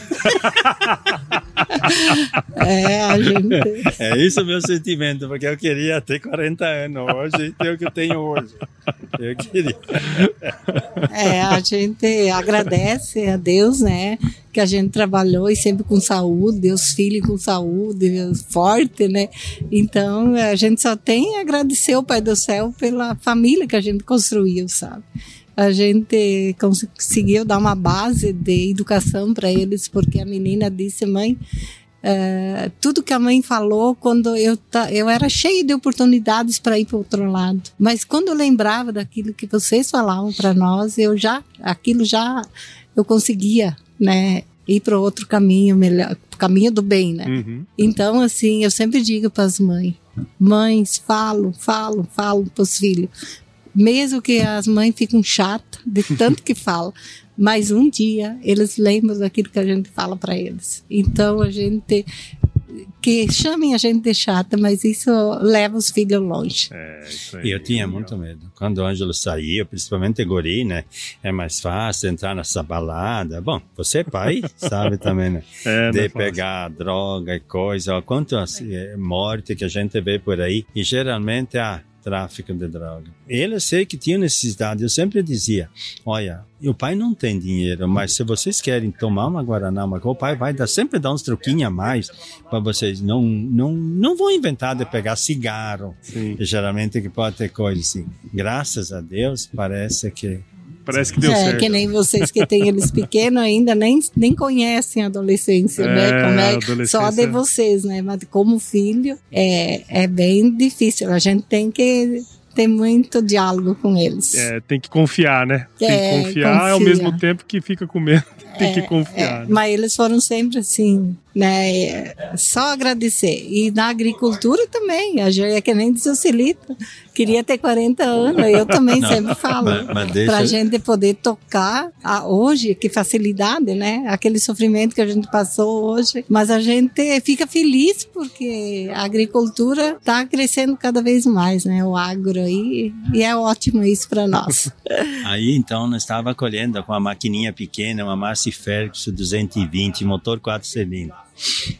é, a gente. É isso o meu sentimento, porque eu queria ter 40 anos hoje e ter o que eu tenho hoje. Eu queria. É, a gente agradece a Deus, né? Que a gente trabalhou e sempre com saúde, os filhos com saúde, forte, né? Então a gente só tem a agradecer ao Pai do Céu pela família que a gente construiu, sabe? A gente conseguiu dar uma base de educação para eles, porque a menina disse, mãe, uh, tudo que a mãe falou quando eu, eu era cheia de oportunidades para ir para outro lado. Mas quando eu lembrava daquilo que vocês falavam para nós, eu já, aquilo já, eu conseguia, né? ir para outro caminho melhor, caminho do bem, né? Uhum. Então, assim, eu sempre digo para as mães, mães, falo, falo, falo para os filhos, mesmo que as mães ficam chatas de tanto que falam, mas um dia eles lembram daquilo que a gente fala para eles. Então a gente que chamem a gente de chata, mas isso leva os filhos longe. É, e eu tinha muito medo. Quando o Ângelo saía, principalmente guri, né? É mais fácil entrar nessa balada. Bom, você é pai, sabe também, né? É, de é pegar droga e coisa. Quantas é, morte que a gente vê por aí. E geralmente, ah, tráfico de droga. Ele sei que tinha necessidade. Eu sempre dizia: olha, o pai não tem dinheiro, mas se vocês querem tomar uma guaraná, mas o pai vai dar sempre dar uns truquinhos a mais para vocês. Não, não, não vão inventar de pegar cigarro. Geralmente que pode ter coisa assim. Graças a Deus parece que Parece que deu é, certo. que nem vocês que têm eles pequenos ainda nem, nem conhecem a adolescência, né? é, né? Como é, adolescência... Só de vocês, né? Mas como filho é, é bem difícil. A gente tem que ter muito diálogo com eles. É, tem que confiar, né? Tem é, que confiar confia. ao mesmo tempo que fica com medo. Tem que é, confiar. É? Mas eles foram sempre assim, né? Só agradecer. E na agricultura também, a gente é que nem diz o queria ter 40 anos, eu também Não, sempre falo. Deixa... Pra gente poder tocar a, hoje, que facilidade, né? Aquele sofrimento que a gente passou hoje. Mas a gente fica feliz porque a agricultura está crescendo cada vez mais, né? O agro aí, e é ótimo isso para nós. Aí então nós estava colhendo com uma maquininha pequena, uma Massey Ferguson 220, motor 4 cilindros.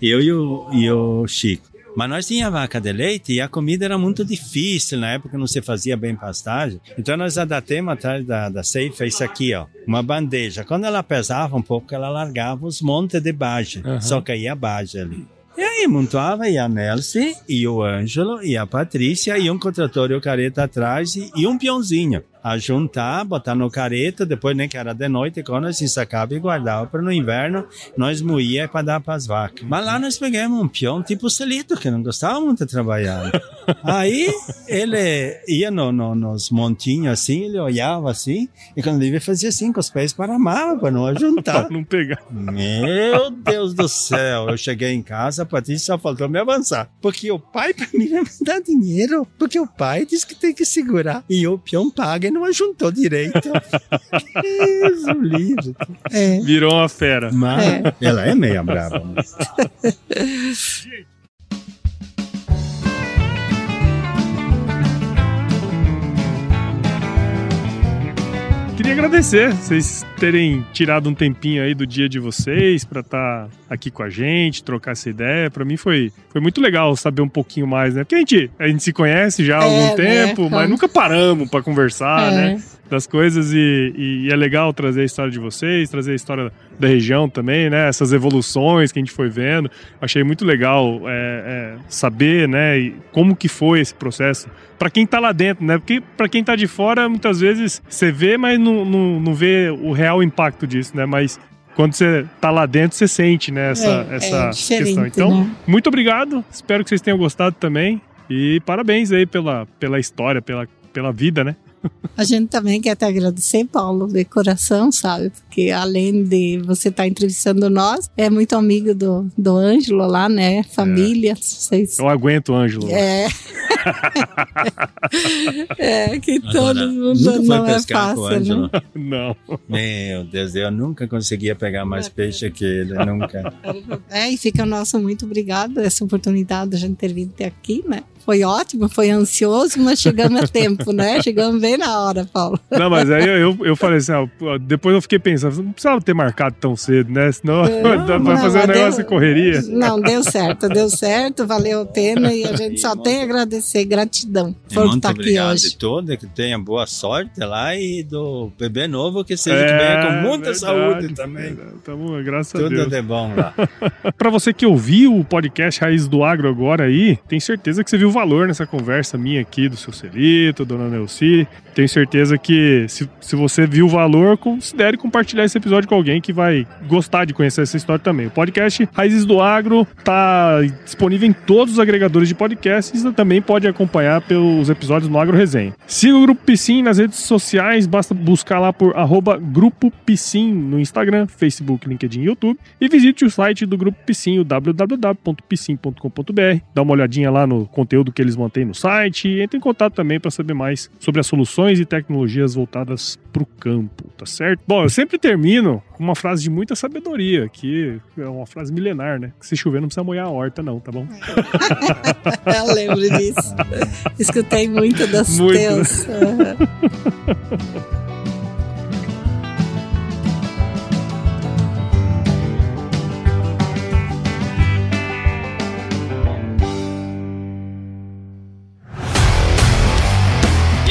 Eu e o, e o Chico. Mas nós tinha vaca de leite e a comida era muito difícil, na época não se fazia bem pastagem. Então nós adatemos atrás da, da ceifa isso aqui, ó, uma bandeja. Quando ela pesava um pouco, ela largava os montes de bage, uhum. só caía bage ali. E aí montava e a Nelce, e o Ângelo, e a Patrícia, e um contrator e o careta atrás, e, e um peãozinho a juntar, botar no careta, depois nem que era de noite, quando nós sacava e guardava para no inverno, nós moía para dar para as vacas. Mas lá nós pegamos um peão tipo Celito, que não gostava muito de trabalhar. Aí ele ia no, no, nos montinhos assim, ele olhava assim, e quando ele fazia assim com os pés para amar, para não ajuntar. para não pegar. Meu Deus do céu, eu cheguei em casa, a Patrícia só faltou me avançar. Porque o pai para mim não me dá dinheiro, porque o pai diz que tem que segurar, e o peão paga não ajuntou direito. Isso, livro. É. Virou uma fera. Mas é. ela é meia brava. Mas... queria agradecer vocês terem tirado um tempinho aí do dia de vocês para estar tá aqui com a gente, trocar essa ideia. Para mim foi, foi muito legal saber um pouquinho mais, né? Porque a gente, a gente se conhece já há algum é, tempo, né? mas nunca paramos para conversar, é. né? Das coisas e, e, é legal trazer a história de vocês, trazer a história da região também, né? Essas evoluções que a gente foi vendo. Achei muito legal é, é, saber, né? Como que foi esse processo para quem tá lá dentro, né? Porque para quem tá de fora, muitas vezes você vê, mas não, não, não vê o real impacto disso, né? Mas quando você tá lá dentro, você sente, né, essa, é, essa é questão. Então, né? muito obrigado. Espero que vocês tenham gostado também. E parabéns aí pela, pela história, pela, pela vida, né? A gente também quer te agradecer, Paulo, de coração, sabe? Porque além de você estar tá entrevistando nós, é muito amigo do, do Ângelo lá, né? Família. É. Vocês... Eu aguento o Ângelo. É. é, que todo mundo não é fácil, né? Não. Meu Deus, eu nunca conseguia pegar mais peixe que ele, nunca. É, e fica o nosso muito obrigado essa oportunidade de a gente ter vindo até aqui, né? Foi ótimo, foi ansioso, mas chegamos a tempo, né? Chegamos bem na hora, Paulo. Não, mas aí eu, eu falei assim, ó, depois eu fiquei pensando, não precisava ter marcado tão cedo, né? Senão não, pra fazer um negócio de correria. Não, deu certo, deu certo, valeu a pena e a gente só tem a agradecer, gratidão por estar aqui hoje. todo, que tenha boa sorte lá e do bebê novo que seja é, que venha com muita verdade, saúde também. Tamo, graças Tudo a Deus. Tudo de bom lá. pra você que ouviu o podcast Raiz do Agro agora aí, tem certeza que você viu valor nessa conversa minha aqui do seu Celito, dona Nelci. Tenho certeza que se, se você viu valor, considere compartilhar esse episódio com alguém que vai gostar de conhecer essa história também. O podcast Raízes do Agro tá disponível em todos os agregadores de podcasts e também pode acompanhar pelos episódios no Agro Resenha. Siga o Grupo Piscin nas redes sociais, basta buscar lá por arroba Grupo Piscin no Instagram, Facebook, LinkedIn e YouTube. E visite o site do Grupo Piscin, o www.piscin.com.br. Dá uma olhadinha lá no conteúdo que eles mantêm no site e entre em contato também para saber mais sobre as soluções e tecnologias voltadas para o campo, tá certo? Bom, eu sempre termino com uma frase de muita sabedoria, que é uma frase milenar, né? Que se chover não precisa molhar a horta, não, tá bom? eu lembro disso. Escutei muito das muito, teus.